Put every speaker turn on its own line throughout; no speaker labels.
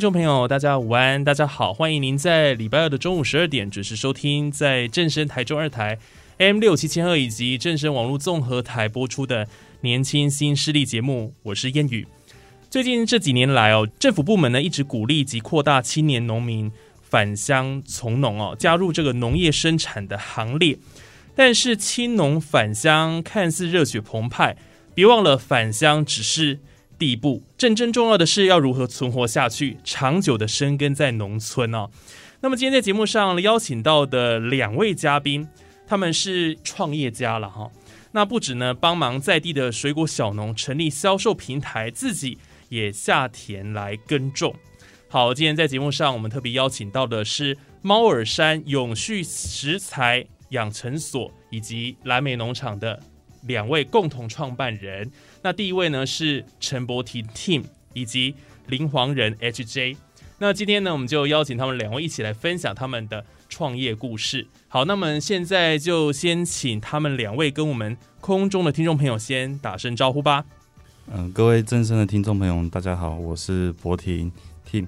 听众朋友，大家午安，大家好，欢迎您在礼拜二的中午十二点准时收听，在正声台中二台 M 六七千二以及正声网络综合台播出的年轻新势力节目，我是燕雨。最近这几年来哦，政府部门呢一直鼓励及扩大青年农民返乡从农哦，加入这个农业生产的行列。但是青农返乡看似热血澎湃，别忘了返乡只是。第一步，真正重要的是要如何存活下去，长久的生根在农村哦。那么今天在节目上邀请到的两位嘉宾，他们是创业家了哈。那不止呢，帮忙在地的水果小农成立销售平台，自己也下田来耕种。好，今天在节目上我们特别邀请到的是猫耳山永续食材养成所以及蓝莓农场的两位共同创办人。那第一位呢是陈柏廷 Team 以及林黄仁 HJ。那今天呢，我们就邀请他们两位一起来分享他们的创业故事。好，那么现在就先请他们两位跟我们空中的听众朋友先打声招呼吧。
嗯，各位正声的听众朋友，大家好，我是柏廷 Team。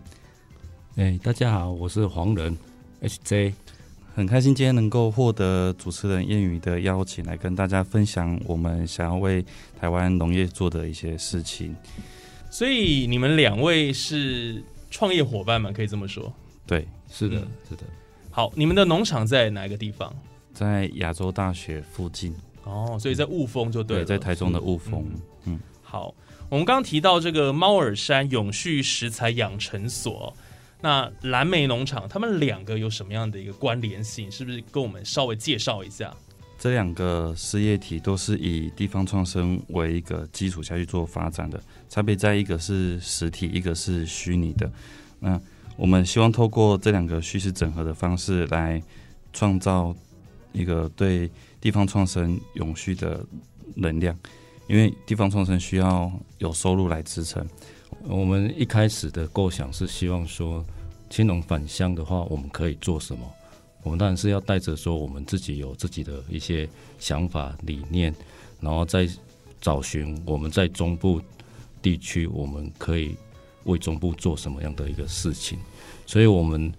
哎，大家好，我是黄仁 HJ。
很开心今天能够获得主持人谚语的邀请，来跟大家分享我们想要为台湾农业做的一些事情。
所以你们两位是创业伙伴吗？可以这么说？
对，
是的，是的。
好，你们的农场在哪个地方？
在亚洲大学附近。
哦，所以在雾峰就对，
在台中的雾峰。
嗯，好，我们刚刚提到这个猫耳山永续食材养成所。那蓝莓农场，他们两个有什么样的一个关联性？是不是跟我们稍微介绍一下？
这两个事业体都是以地方创生为一个基础下去做发展的，差别在一个是实体，一个是虚拟的。那我们希望透过这两个虚实整合的方式来创造一个对地方创生永续的能量，因为地方创生需要有收入来支撑。
我们一开始的构想是希望说，青龙返乡的话，我们可以做什么？我们当然是要带着说，我们自己有自己的一些想法理念，然后再找寻我们在中部地区，我们可以为中部做什么样的一个事情。所以，我们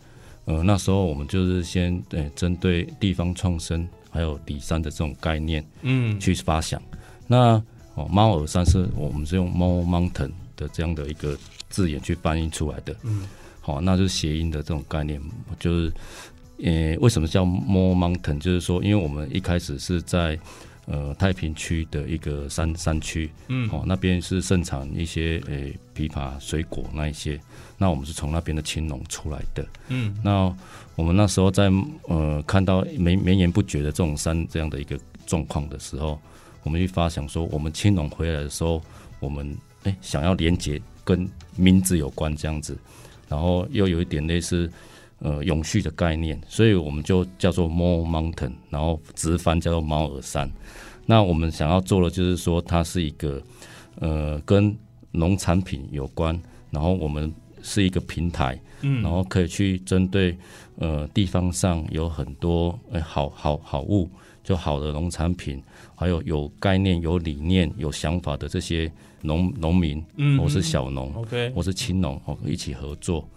呃那时候我们就是先对针对地方创生还有里山的这种概念，嗯，去发想。那哦，猫耳山是我们是用猫 mountain。的这样的一个字眼去翻译出来的，嗯，好，那就是谐音的这种概念，就是，呃，为什么叫 More Mountain？就是说，因为我们一开始是在呃太平区的一个山山区，嗯，哦，那边是盛产一些呃枇杷水果那一些，那我们是从那边的青龙出来的，嗯，那我们那时候在呃看到绵绵延不绝的这种山这样的一个状况的时候，我们就发想说，我们青龙回来的时候，我们哎，想要连接跟名字有关这样子，然后又有一点类似呃永续的概念，所以我们就叫做 More Mountain，然后直翻叫做猫耳山。那我们想要做的就是说，它是一个呃跟农产品有关，然后我们是一个平台，嗯，然后可以去针对呃地方上有很多哎好好好物，就好的农产品，还有有概念、有理念、有想法的这些。农农民，嗯，我是小农
，OK，
我是青农，哦，一起合作，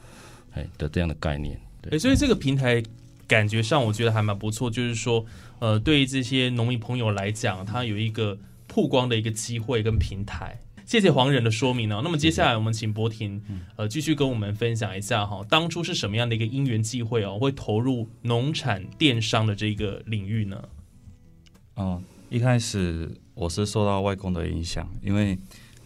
哎的这样的概念，
对，所以这个平台感觉上我觉得还蛮不错，就是说，呃，对于这些农民朋友来讲，他有一个曝光的一个机会跟平台。谢谢黄仁的说明呢。那么接下来我们请博婷，呃，继续跟我们分享一下哈，当初是什么样的一个因缘际会哦，会投入农产电商的这个领域呢？
哦，一开始我是受到外公的影响，因为。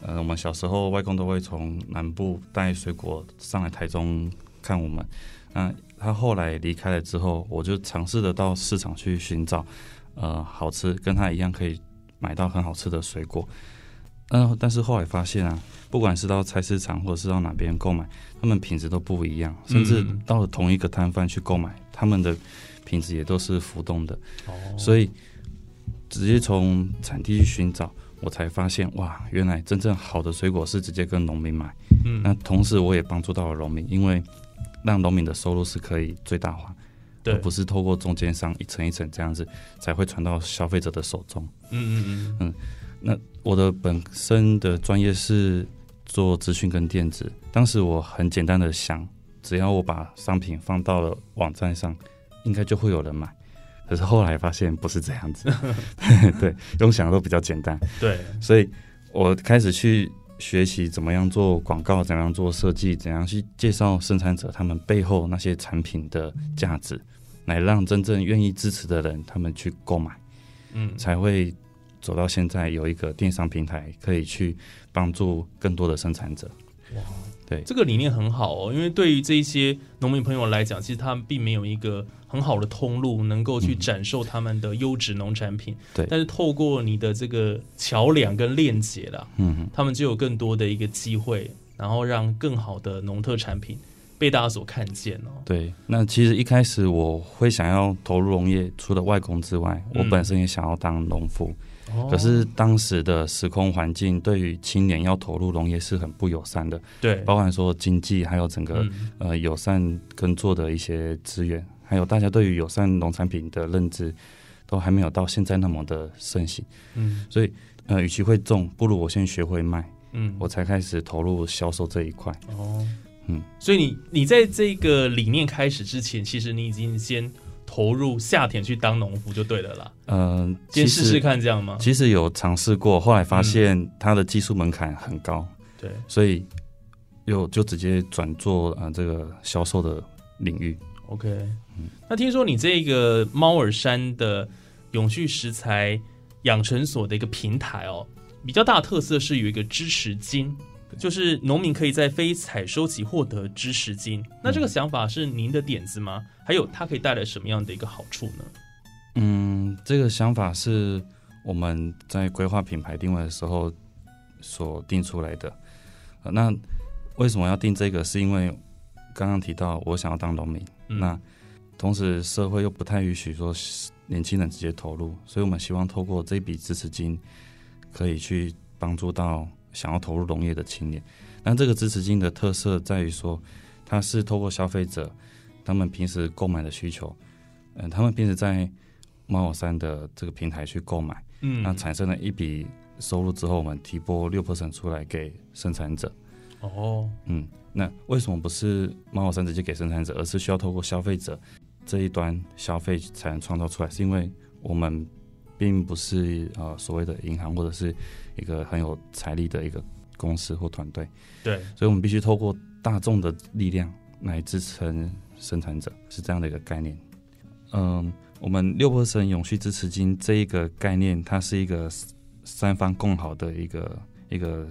呃，我们小时候外公都会从南部带水果上来台中看我们。那他后来离开了之后，我就尝试的到市场去寻找，呃，好吃跟他一样可以买到很好吃的水果。嗯，但是后来发现啊，不管是到菜市场或者是到哪边购买，他们品质都不一样，甚至
嗯
到了同一个摊贩去购买，他们的品质也都是浮动的。
哦
所以直接从产地去寻找，我才发现哇，原来真正好的水果是直接跟农民买。
嗯
那同时我也帮助到了农民，因为让农民的收入是可以最大化，
对
而不是透过中间商一层一层这样子才会传到消费者的手中。
嗯嗯嗯
那我的本身的专业是做资讯跟电子，当时我很简单的想，只要我把商品放到了网站上，应该就会有人买。可是后来发现不是这样子，对，用想的都比较简单，
对，
所以我开始去学习怎么样做广告，怎么样做设计，怎样去介绍生产者他们背后那些产品的价值，来让真正愿意支持的人他们去购买。
嗯
才会走到现在有一个电商平台，可以去帮助更多的生产者。
这个理念很好哦，因为对于这一些农民朋友来讲，其实他们并没有一个很好的通路，能够去展售他们的优质农产品。
对
但是透过你的这个桥梁跟链接啦，
嗯哼，
他们就有更多的一个机会，然后让更好的农特产品被大家所看见哦。
对。那其实一开始我会想要投入农业，除了外公之外，
嗯
我本身也想要当农夫。
哦
可是当时的时空环境对于青年要投入农业是很不友善的，
对，
包含说经济还有整个、
嗯
呃友善耕作的一些资源，还有大家对于友善农产品的认知，都还没有到现在那么的盛行。
嗯
所以呃，与其会种，不如我先学会卖。
嗯，
我才开始投入销售这一块。
哦，
嗯，
所以你你在这个理念开始之前，其实你已经先投入下田去当农夫就对了啦。
嗯、
先试试。看这样吗？
其实有尝试过，后来发现它的技术门槛很高，
对，
所以又就直接转做呃这个销售的领域。
OK，嗯那听说你这个猫耳山的永续食材养成所的一个平台哦，比较大的特色是有一个支持金，就是农民可以在非采收期获得支持金。那这个想法是您的点子吗？还有它可以带来什么样的一个好处呢？
嗯，这个想法是我们在规划品牌定位的时候所定出来的。呃那为什么要定这个？是因为刚刚提到我想要当农民，
嗯
那同时社会又不太允许说年轻人直接投入，所以我们希望透过这笔支持金，可以去帮助到想要投入农业的青年。那这个支持金的特色在于说，它是透过消费者他们平时购买的需求，嗯、他们平时在猫耳山的这个平台去购买，
嗯
那产生了一笔收入之后，我们提拨六 percent 出来给生产者。
哦，
嗯，那为什么不是猫耳山直接给生产者，而是需要透过消费者这一端消费才能创造出来？是因为我们并不是呃所谓的银行或者是一个很有财力的一个公司或团队，
对，
所以我们必须透过大众的力量来支撑生产者，是这样的一个概念。嗯，我们六 percent 永续支持金这一个概念，它是一个三方共好的一个一个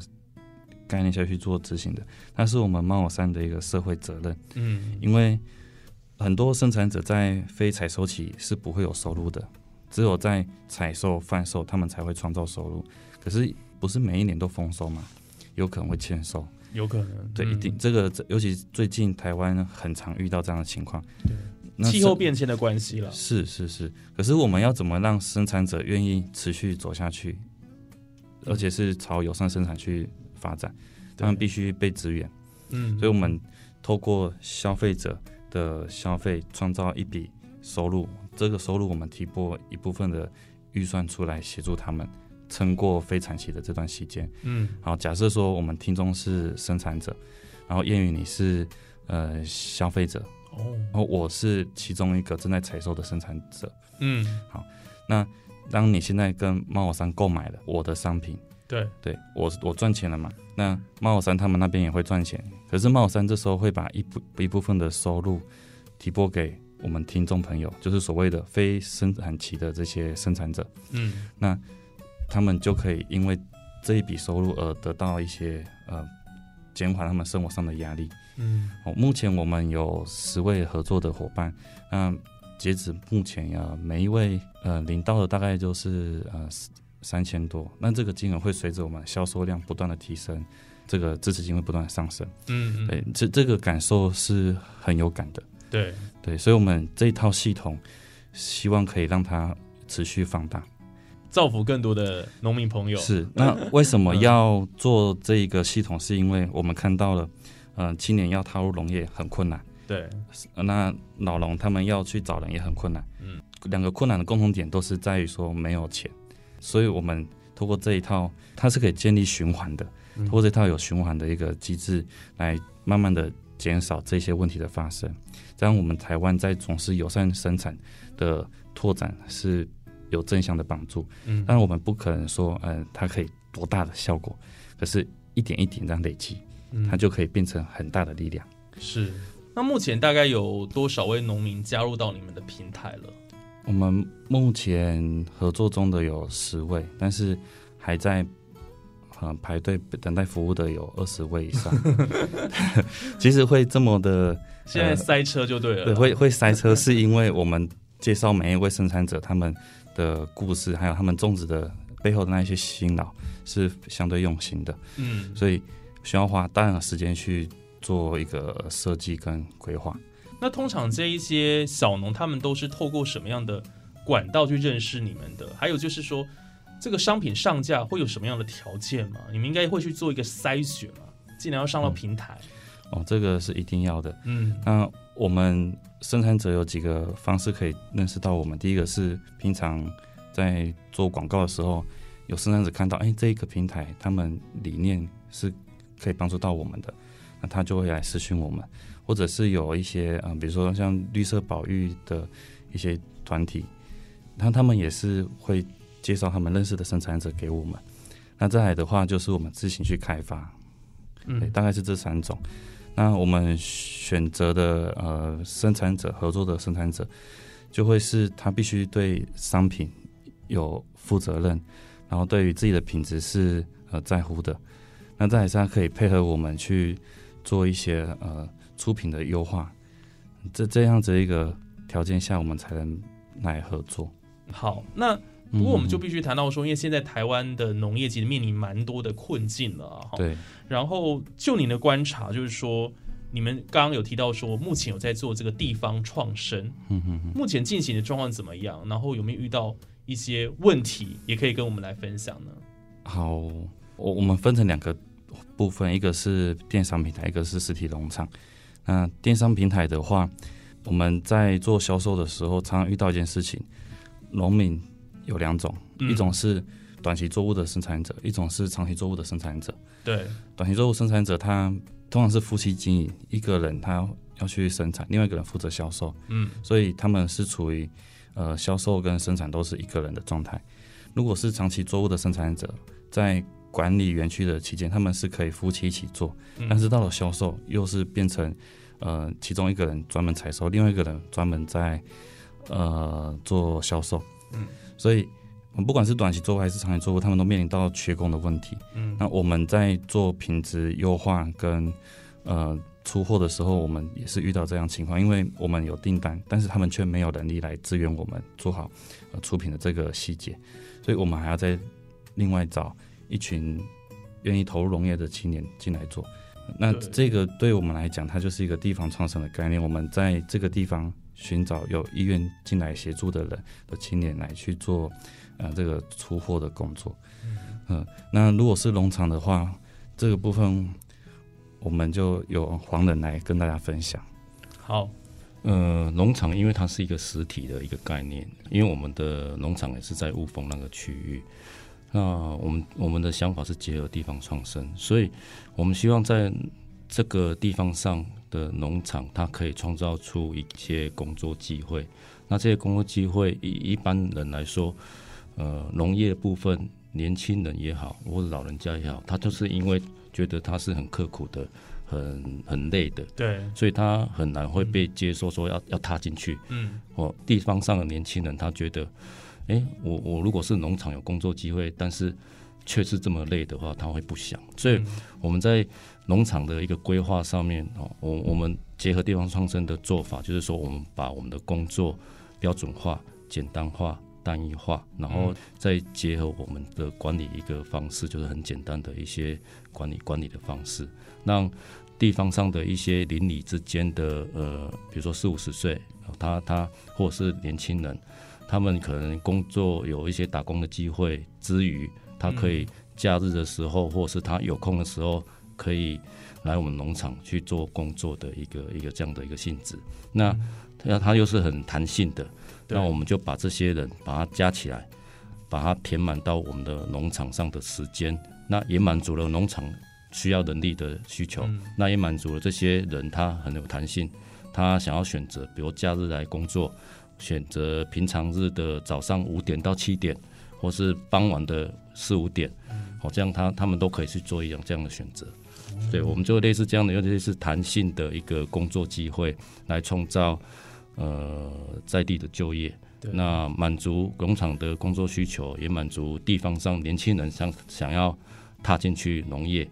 概念下去做执行的，它是我们猫耳山的一个社会责任，
嗯，
因为很多生产者在非采收期是不会有收入的，只有在采收、贩售，他们才会创造收入。可是不是每一年都丰收嘛，有可能会欠收。
有可能，
对，
嗯
一定这个，尤其最近台湾很常遇到这样的情况。
对
那
气候
是
变迁的关系了。
是是是，可是我们要怎么让生产者愿意持续走下去，而且是朝友善生产去发展？他们必须被支援，
嗯，
所以我们透过消费者的消费，创造一笔收入。这个收入我们提拨一部分的预算出来，协助他们撑过非产期的这段期间。
嗯
好，假设说我们听众是生产者，然后谚语你是呃消费者，
哦
然后我是其中一个正在采收的生产者。
嗯，好
那当你现在跟猫耳山购买了我的商品，
对，
对我我赚钱了嘛？那猫耳山他们那边也会赚钱，可是猫耳山这时候会把一部一部分的收入提拨给我们听众朋友，就是所谓的非生产期的这些生产者，
嗯那
他们就可以因为这一笔收入而得到一些呃减缓他们生活上的压力。
嗯
哦，目前我们有十位合作的伙伴，那截止目前呀，每一位呃领到的大概就是呃三千多，那这个金额会随着我们销售量不断的提升，这个支持金会不断的上升。
嗯，
对，这这个感受是很有感的。
对，
对，所以我们这一套系统希望可以让它持续放大。
造福更多的农民朋友。
是，那为什么要做这一个系统？是因为我们看到了，呃，青年要踏入农业很困难，
对，
呃那老农他们要去找人也很困难。
嗯，
两个困难的共同点都是在于说没有钱，所以我们通过这一套，它是可以建立循环的，
嗯
通过这套有循环的一个机制，来慢慢的减少这些问题的发生。这样我们台湾在从事友善生产的拓展是有正向的帮助。
嗯
当然，我们不可能说，呃，它可以多大的效果，可是一点一点这样累积，
嗯
它就可以变成很大的力量。
是。那目前大概有多少位农民加入到你们的平台了？
我们目前合作中的有十位，但是还在呃排队等待服务的有二十位以上。其实会这么的，
现在塞车就对了。
对，会会塞车，是因为我们介绍每一位生产者他们的故事，还有他们种植的背后的那一些辛劳是相对用心的。
嗯，
所以需要花大量的时间去做一个设计跟规划。
那通常这一些小农，他们都是透过什么样的管道去认识你们的？还有就是说，这个商品上架会有什么样的条件吗？你们应该会去做一个筛选嘛，既然要上到平台，
哦，这个是一定要的。
嗯
那我们生产者有几个方式可以认识到我们。第一个是平常在做广告的时候，有生产者看到，哎，这一个平台他们理念是可以帮助到我们的，那他就会来私讯我们，或者是有一些嗯、呃比如说像绿色保育的一些团体，那他们也是会介绍他们认识的生产者给我们。那再来的话，就是我们自行去开发，
嗯
大概是这三种。那我们选择的呃生产者合作的生产者，就会是他必须对商品有负责任，然后对于自己的品质是呃在乎的。那再来是他可以配合我们去做一些呃出品的优化，这这样子一个条件下，我们才能来合作。
好，那不过我们就
嗯
必须谈到说，因为现在台湾的农业其实面临蛮多的困境了啊。哈
对，
然后就您的观察，就是说，你们刚刚有提到说，目前有在做这个地方创生，
嗯哼哼。
目前进行的状况怎么样？然后有没有遇到一些问题，也可以跟我们来分享呢？
好，我我们分成两个部分，一个是电商平台，一个是实体农场。那电商平台的话，我们在做销售的时候，常常遇到一件事情，农民有两种，
嗯
一种是短期作物的生产者，一种是长期作物的生产者。
对，
短期作物生产者他通常是夫妻经营，一个人他要去生产，另外一个人负责销售。
嗯
所以他们是处于呃销售跟生产都是一个人的状态。如果是长期作物的生产者，在管理园区的期间，他们是可以夫妻一起做，
嗯
但是到了销售，又是变成呃其中一个人专门采收，另外一个人专门在呃做销售。
嗯，
所以嗯不管是短期作物还是长期做物，他们都面临到缺工的问题。
嗯
那我们在做品质优化跟呃出货的时候，我们也是遇到这样情况，因为我们有订单，但是他们却没有能力来支援我们做好呃出品的这个细节，所以我们还要再另外找一群愿意投入农业的青年进来做。那这个对我们来讲，它就是一个地方创生的概念。我们在这个地方寻找有意愿进来协助的人的青年来去做呃这个出货的工作。嗯，那如果是农场的话，这个部分我们就有黄人来跟大家分享。
好，
呃，农场因为它是一个实体的一个概念，因为我们的农场也是在雾峰那个区域。那我们我们的想法是结合地方创生，所以我们希望在这个地方上的农场，它可以创造出一些工作机会。那这些工作机会，以一般人来说，呃，农业部分，年轻人也好，或者老人家也好，他就是因为觉得他是很刻苦的，很很累的，
对，
所以他很难会被接受，说要要踏进去。
嗯
哦，地方上的年轻人他觉得，诶，我我如果是农场有工作机会，但是却是这么累的话，他会不想。所以我们在农场的一个规划上面哦，我我们结合地方创生的做法，就是说我们把我们的工作标准化、简单化、单一化，然后再结合我们的管理一个方式，就是很简单的一些管理管理的方式，让地方上的一些邻里之间的呃，比如说四五十岁，他他或者是年轻人，他们可能工作有一些打工的机会之余，他可以假日的时候，或是他有空的时候，可以来我们农场去做工作的一个一个这样的一个性质。那那它又是很弹性的，那我们就把这些人把它加起来，把它填满到我们的农场上的时间，那也满足了农场需要人力的需求，
嗯。
那也满足了这些人他很有弹性，他想要选择比如假日来工作，选择平常日的早上五点到七点，或是傍晚的四五点，好、这样他他们都可以去做一样这样的选择。对，我们就类似这样的，有点类似弹性的一个工作机会，来创造呃在地的就业。
对
那满足农场的工作需求，也满足地方上年轻人想想要踏进去农业，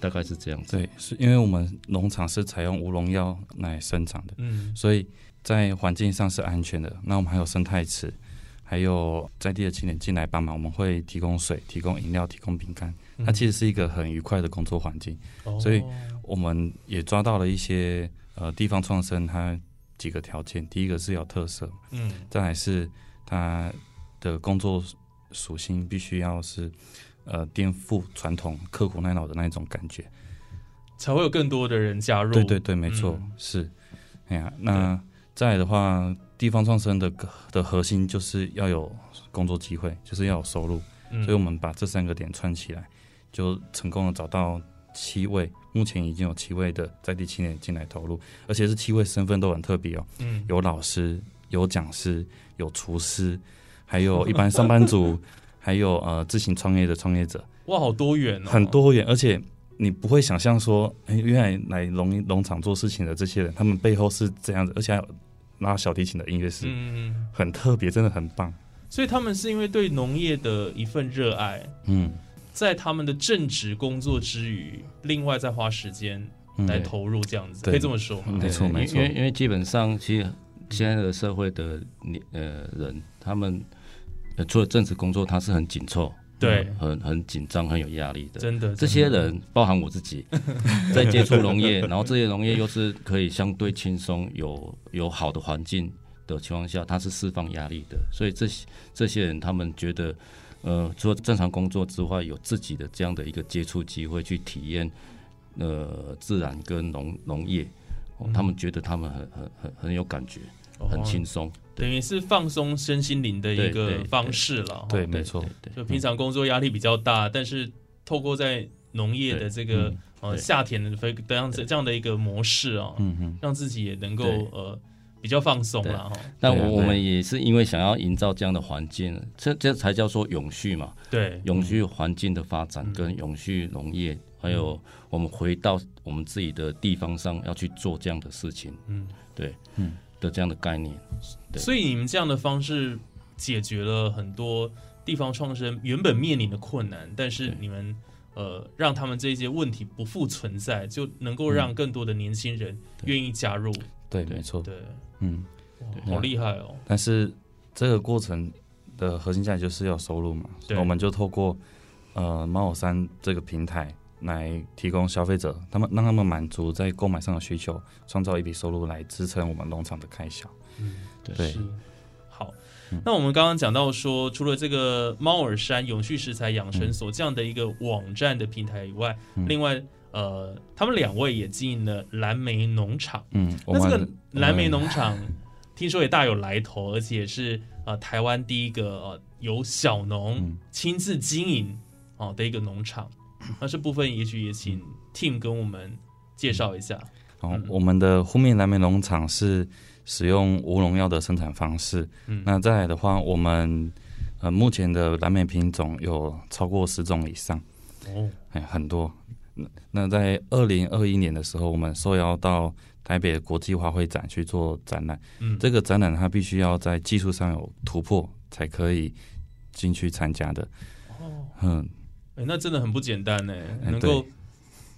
大概是这样子。
对，是因为我们农场是采用无农药来生长的，
嗯
所以在环境上是安全的。那我们还有生态池，还有在地的青年进来帮忙，我们会提供水、提供饮料、提供饼干。它其实是一个很愉快的工作环境。
哦
所以我们也抓到了一些呃地方创生它几个条件，第一个是有特色，
嗯
再来是它的工作属性必须要是呃颠覆传统、刻苦耐劳的那一种感觉。
才会有更多的人加入。
对对对，没错，
嗯
是。哎呀，那再的话，地方创生的的核心就是要有工作机会，就是要有收入，
嗯。
所以我们把这三个点串起来，就成功的找到七位，目前已经有七位的在地青年进来投入，而且是七位身份都很特别哦，
嗯。
有老师，有讲师，有厨师，还有一般上班族，还有呃自行创业的创业者，
哇，好多元哦，
很多元，而且你不会想象说，哎、原来来农农场做事情的这些人，他们背后是这样子，而且还有拉小提琴的音乐师，
嗯，嗯嗯，
很特别，真的很棒。
所以他们是因为对农业的一份热爱，
嗯，
在他们的正职工作之余，另外再花时间
嗯。
来投入，这样子
对。
可以这么说吗？
没错没错。
因为因为基本上，其实现在的社会的年呃人，他们呃除了正职工作，他是很紧凑，
对
很很紧张，很有压力的。
真的，
这些人，包含我自己，在接触农业，然后这些农业又是可以相对轻松、有有好的环境的情况下，他是释放压力的。所以这些这些人，他们觉得，呃，除了正常工作之外，有自己的这样的一个接触机会，去体验呃自然跟农农业、他们觉得他们很很很很有感觉，很
哦
轻松。
等于是放松身心灵的一个方式了。
对，
哦
没错，
对
就平常工作压力比较大，但是透过在农业的这个
嗯
呃夏天的这这样子这样的一个模式哦，
嗯嗯，
让自己也能够呃比较放松了哈。
但我我们也是因为想要营造这样的环境，这这才叫做永续嘛。
对，
永续环境的发展
嗯。
跟永续农业，还有我们回到我们自己的地方上要去做这样的事情，
嗯，
对，
嗯
的这样的概念。对
所以你们这样的方式解决了很多地方创生原本面临的困难，但是你们呃让他们这些问题不复存在，就能够让更多的年轻人愿意加入。
对，
对
没错，
对，
嗯。
好厉害哦！
但是这个过程的核心价值就是要收入嘛，
对
我们就透过呃猫友山这个平台来提供消费者，他们让他们满足在购买上的需求，创造一笔收入来支撑我们农场的开销。嗯对
是好
嗯。
那我们刚刚讲到说，除了这个猫耳山永续食材养生
嗯
所这样的一个网站的平台以外，
嗯
另外呃，他们两位也经营了蓝莓农场。
嗯，我
那这个蓝莓农场听说也大有来头，而且也是呃台湾第一个呃由小农
嗯
亲自经营哦、的一个农场。那这部分也许也请 Tim 跟我们介绍一下。
哦
嗯，
我们的呼面蓝莓农场是使用无农药的生产方式。
嗯，
那再来的话，我们呃目前的蓝莓品种有超过十种以上。
哦，
哎，很多。那那在二零二一年的时候，我们受邀到台北国际花卉展去做展览。
嗯，
这个展览它必须要在技术上有突破，才可以进去参加的。
哦，
嗯，
哎，那真的很不简单呢，
哎
能够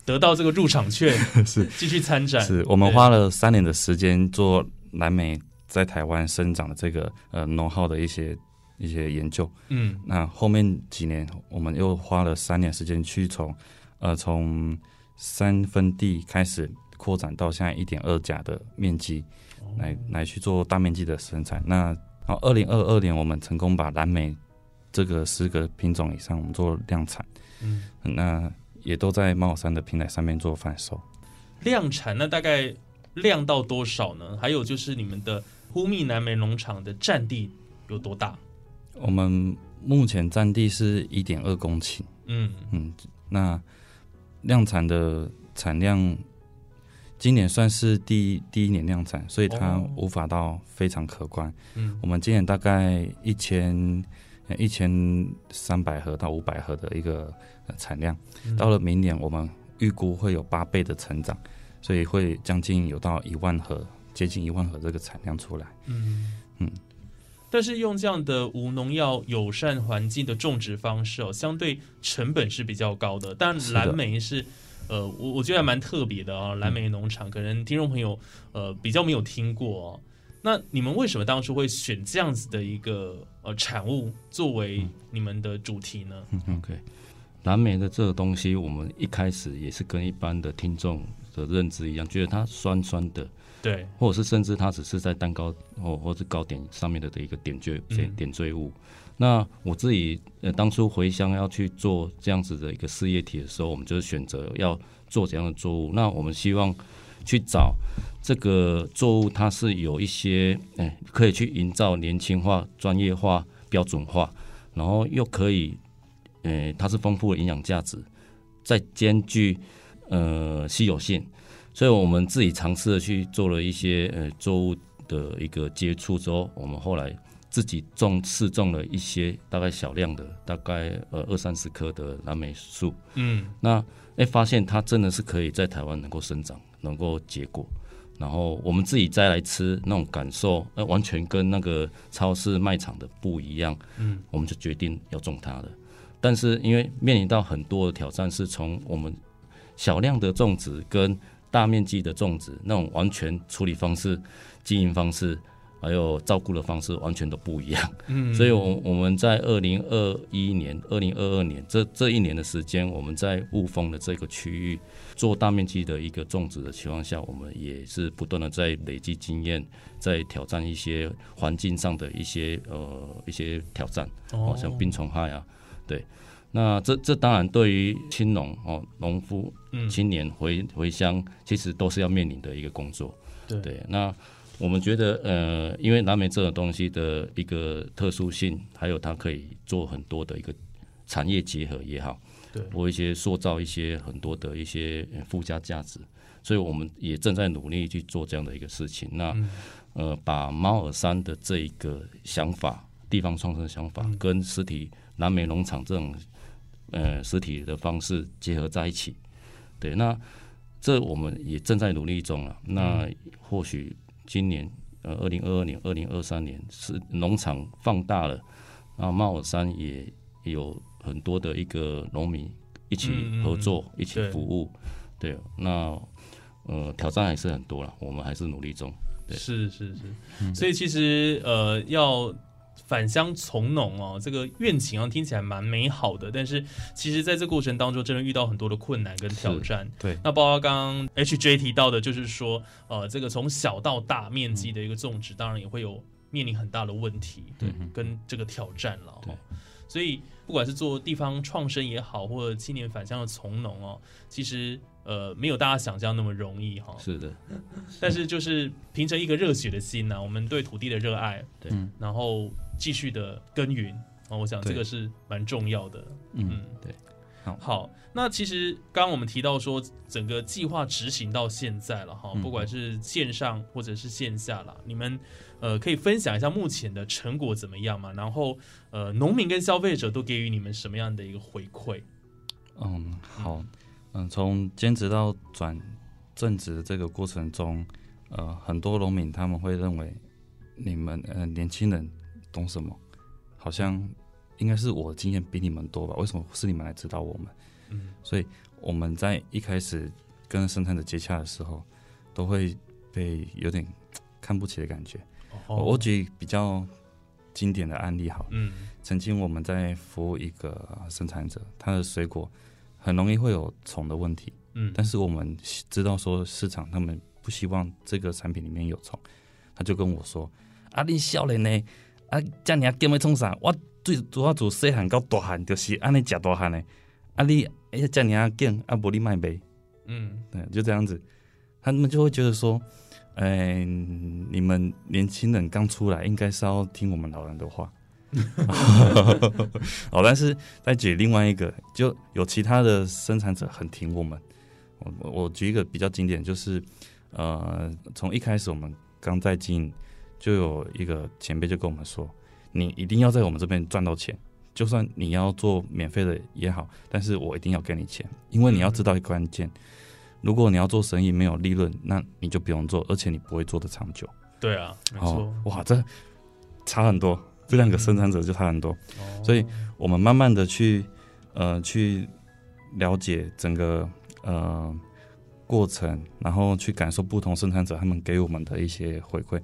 得到这个入场券，
是
继续参展。
是我们花了三年的时间做蓝莓在台湾生长的这个呃农号的一些一些研究。
嗯
那后面几年，我们又花了三年时间去从呃从三分地开始扩展到现在一点二甲的面积，来来去做大面积的生产。那好，二零二二年我们成功把蓝莓这个十个品种以上，我们做量产，
嗯，
那也都在猫山的平台上面做贩售。
量产那大概量到多少呢？还有就是你们的呼密南梅农场的占地有多大？
我们目前占地是一点二公顷，
嗯
嗯，那量产的产量，今年算是第一第一年量产，所以它
哦
无法到非常可观。
嗯
我们今年大概一千一千三百盒到五百盒的一个呃产量，
嗯
到了明年我们预估会有八倍的成长，所以会将近有到一万盒，接近一万盒这个产量出来。
嗯
嗯
但是用这样的无农药、友善环境的种植方式哦，相对成本是比较高的。但蓝莓是，呃，我我觉得还蛮特别的啊、蓝莓农场可能听众朋友呃比较没有听过哦。那你们为什么当初会选这样子的一个呃产物作为你们的主题呢？
OK，蓝莓的这个东西，我们一开始也是跟一般的听众的认知一样，觉得它酸酸的，
对，
或者是甚至它只是在蛋糕或或是糕点上面的的一个点缀点缀物。那我自己呃当初回乡要去做这样子的一个事业体的时候，我们就是选择要做怎样的作物。那我们希望去找这个作物，它是有一些哎、可以去营造年轻化、专业化、标准化，然后又可以呃它是丰富的营养价值，再兼具呃稀有性。所以我们自己尝试的去做了一些呃作物的一个接触之后，我们后来自己种试种了一些大概小量的，大概呃二三十棵的蓝莓树。
嗯
那哎发现它真的是可以在台湾能够生长，能够结果。然后我们自己摘来吃，那种感受，呃，完全跟那个超市卖场的不一样。
嗯，
我们就决定要种它了。但是因为面临到很多的挑战，是从我们小量的种植跟大面积的种植那种完全处理方式、经营方式，还有照顾的方式完全都不一样。
嗯，
所以我，我们在二零二一年、二零二二年这这一年的时间，我们在雾峰的这个区域做大面积的一个种植的情况下，我们也是不断的在累积经验，在挑战一些环境上的一些呃一些挑战，哦，像病虫害啊，对。那这这当然对于青农哦农夫
嗯
青年回回乡，其实都是要面临的一个工作。
对
对，那我们觉得，呃，因为南美这种东西的一个特殊性，还有它可以做很多的一个产业结合也好，
对
或一些塑造一些很多的一些呃附加价值，所以我们也正在努力去做这样的一个事情。那、
嗯
呃，把猫耳山的这一个想法，地方创生的想法，
嗯
跟实体南美农场这种呃实体的方式结合在一起。对，那这我们也正在努力中啊。那或许今年呃，二零二二年、二零二三年是农场放大了，然后猫耳山也有很多的一个农民一起合作、一起服务。对，那呃挑战还是很多了，我们还是努力中。对。
是是是，所以其实呃，要返乡从农哦，这个愿景啊听起来蛮美好的，但是其实在这过程当中，真的遇到很多的困难跟挑战。
对。
那包括刚刚 HJ 提到的，就是说呃，这个从小到大面积的一个种植，当然也会有面临很大的问题，
对，
跟这个挑战了。
对。
哦所以不管是做地方创生也好，或者青年返乡的从农哦，其实呃没有大家想象那么容易哈、
是的，
但是就是凭着一个热血的心呢、我们对土地的热爱，
对。
嗯。
然后继续的耕耘。啊，我想这个是蛮重要的。嗯
嗯，
对，
好。
好，那其实刚刚我们提到说，整个计划执行到现在了哈，
嗯。
不管是线上或者是线下啦，你们呃可以分享一下目前的成果怎么样嘛？然后呃，农民跟消费者都给予你们什么样的一个回馈？
嗯，好，嗯，从兼职到转正职的这个过程中，呃，很多农民他们会认为你们呃年轻人懂什么，好像应该是我的经验比你们多吧？为什么是你们来指导我们？
嗯，
所以我们在一开始跟生产者接洽的时候，都会被有点看不起的感觉。
哦
我我举比较经典的案例好，
嗯
曾经我们在服务一个生产者，他的水果很容易会有虫的问题，
嗯，
但是我们知道说市场他们不希望这个产品里面有虫，他就跟我说：“啊，你笑了呢？啊，这样减要创啥？我最主要做细汉到大汉，就是安尼食大汉的。啊你，哎这样减，啊无你卖卖，
嗯
对，就这样子，他们就会觉得说，哎、你们年轻人刚出来，应该是要听我们老人的话。哦，但是再举另外一个，就有其他的生产者很挺我们。我我我举一个比较经典，就是呃，从一开始我们刚在经营，就有一个前辈就跟我们说，你一定要在我们这边赚到钱，就算你要做免费的也好，但是我一定要给你钱，因为你要知道一个关键，如果你要做生意没有利润，那你就不用做，而且你不会做的长久。
对啊，没错
哦，，哇，这差很多，这两个生产者就差很多。
哦
所以我们慢慢的去呃去了解整个呃过程，然后去感受不同生产者他们给我们的一些回馈，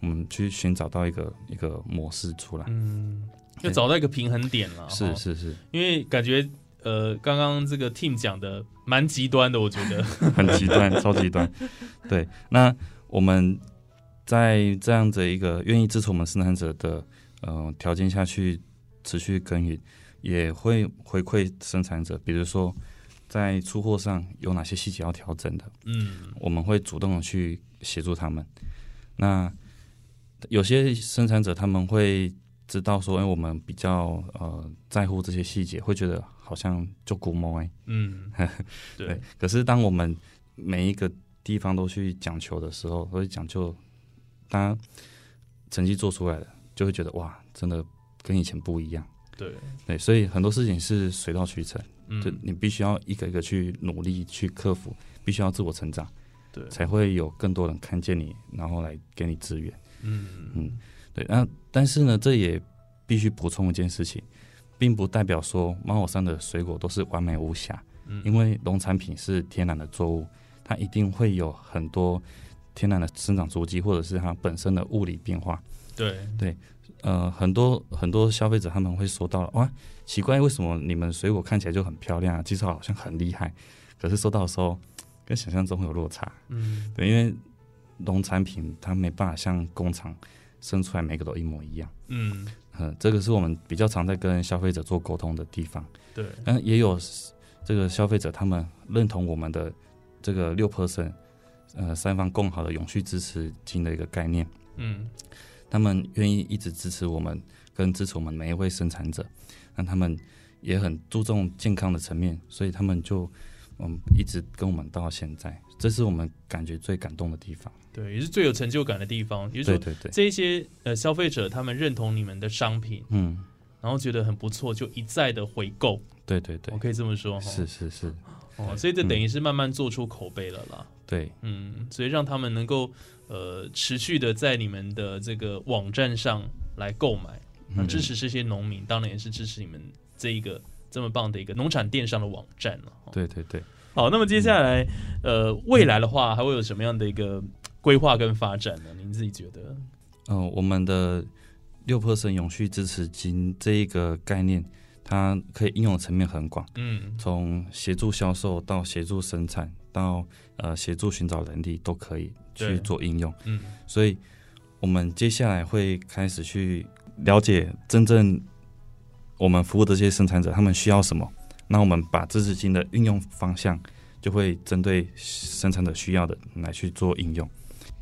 我们去寻找到一个一个模式出来。
嗯，就找到一个平衡点了，
是，是是，
因为感觉呃，刚刚这个 team 讲的蛮极端的，我觉得，
很极端，超极端。对，那我们在这样子一个愿意支持我们生产者的呃条件下去持续耕耘，也会回馈生产者，比如说在出货上有哪些细节要调整的，
嗯
我们会主动的去协助他们。那有些生产者他们会知道说，哎、我们比较呃在乎这些细节，会觉得好像就估摸哎。
嗯，对
对，，可是当我们每一个地方都去讲求的时候，都会讲究，大家成绩做出来了，就会觉得哇，真的跟以前不一样。
对，
对，所以很多事情是水到渠成，
嗯
就你必须要一个一个去努力去克服，必须要自我成长，
对，
才会有更多人看见你，然后来给你资源。
嗯
嗯，对。那但是呢，这也必须补充一件事情，并不代表说猫火山的水果都是完美无瑕。
嗯
因为农产品是天然的作物，它一定会有很多天然的生长足迹，或者是它本身的物理变化。
对对，
呃，很多很多消费者他们会说到哇，奇怪，为什么你们水果看起来就很漂亮啊，技术好像很厉害，可是收到的时候跟想象中会有落差。
嗯
对，因为农产品它没办法像工厂生出来每个都一模一样。
嗯，
嗯，这个是我们比较常在跟消费者做沟通的地方。
对，
嗯，也有这个消费者他们认同我们的这个六 percent，呃，三方共好的永续支持金的一个概念，
嗯。
他们愿意一直支持我们，跟支持我们每一位生产者，那他们也很注重健康的层面，所以他们就嗯一直跟我们到现在，这是我们感觉最感动的地方。
对，也是最有成就感的地方。也就是说，
对对对，
这一些呃消费者他们认同你们的商品，
嗯，
然后觉得很不错，就一再的回购，
对对对
我，可以这么说哈。
是是是，
哦，所以这等于是慢慢做出口碑了啦。
对
嗯，所以让他们能够呃持续的在你们的这个网站上来购买，那
嗯
支持这些农民，当然也是支持你们这一个这么棒的一个农产电商的网站了。哦
对对对。
好，那么接下来呃未来的话，还会有什么样的一个规划跟发展呢？您自己觉得？
嗯、我们的六 percent 永续支持金这一个概念，它可以应用的层面很广，
嗯
从协助销售到协助生产，到呃协助寻找人力都可以去做应用。
嗯
所以，我们接下来会开始去了解真正我们服务的这些生产者他们需要什么，那我们把知识金的运用方向就会针对生产者需要的来去做应用。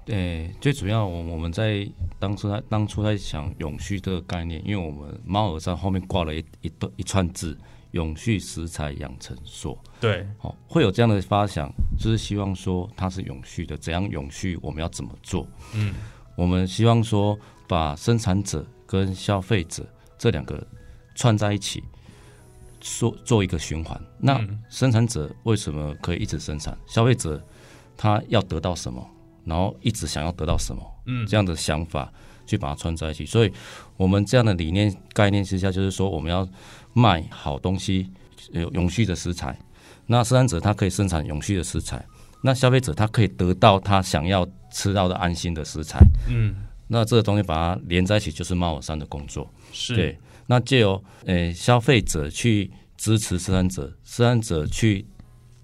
对，最主要我我们在当初在当初在想永续这个概念，因为我们猫耳山后面挂了一一段一串字“永续食材养成所”，
对，
哦，会有这样的发想，就是希望说它是永续的，怎样永续，我们要怎么做？
嗯
我们希望说把生产者跟消费者这两个串在一起，做做一个循环。那
嗯
生产者为什么可以一直生产？消费者他要得到什么，然后一直想要得到什么？
嗯，
这样的想法，去把它串在一起。所以，我们这样的理念概念之下，就是说我们要卖好东西，有永续的食材。那生产者他可以生产永续的食材，那消费者他可以得到他想要吃到的安心的食材。
嗯，
那这个东西把它连在一起，就是猫耳山的工作。
是
对，那借由诶消费者去支持生产者，生产者去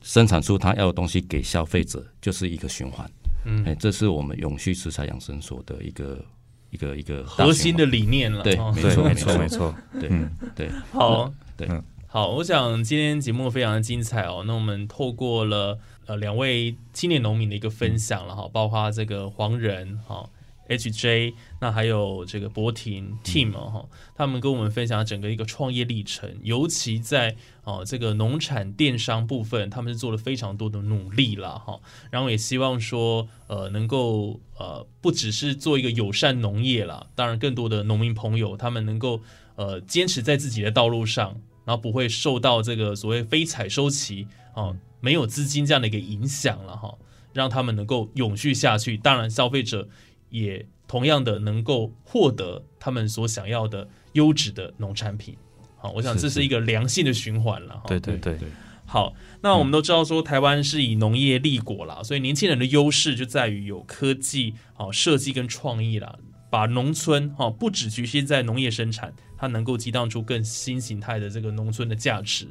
生产出他要的东西给消费者，就是一个循环。
嗯
哎、这是我们永续食材养生所的一个一个一个
核心的理念了。
对
哦
没错
没错没错，
对、
嗯
对
好，
对
嗯
好，我想今天节目非常的精彩哦。那我们透过了呃两位青年农民的一个分享了哈，包括这个黄仁哈。HJ，那还有这个博婷 Team 哦哈，他们跟我们分享整个一个创业历程，尤其在哦这个农产电商部分，他们是做了非常多的努力啦哈。然后也希望说，呃，能够呃不只是做一个友善农业啦，当然更多的农民朋友他们能够呃坚持在自己的道路上，然后不会受到这个所谓非采收期哦没有资金这样的一个影响了哈，让他们能够永续下去。当然，消费者也同样的能够获得他们所想要的优质的农产品。好，我想这是一个良性的循环了哈。
对对对，
对
好，那我们都知道说台湾是以农业立国啦，所以年轻人的优势就在于有科技、好设计跟创意啦，把农村哈不只局限在农业生产，它能够激荡出更新形态的这个农村的价值。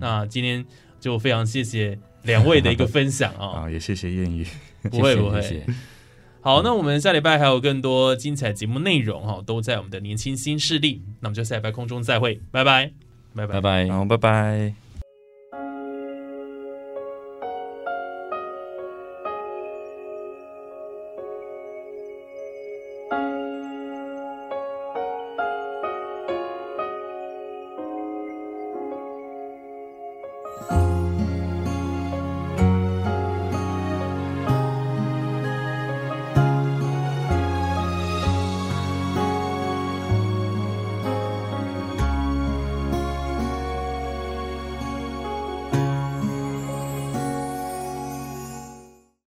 那今天就非常谢谢两位的一个分享啊，
啊，也谢谢艳遇，
不会不会。
谢谢
好，那我们下礼拜还有更多精彩节目内容哈，都在我们的年轻新势力。那我们就下礼拜空中再会，拜拜，拜拜
拜。拜。
好，拜拜。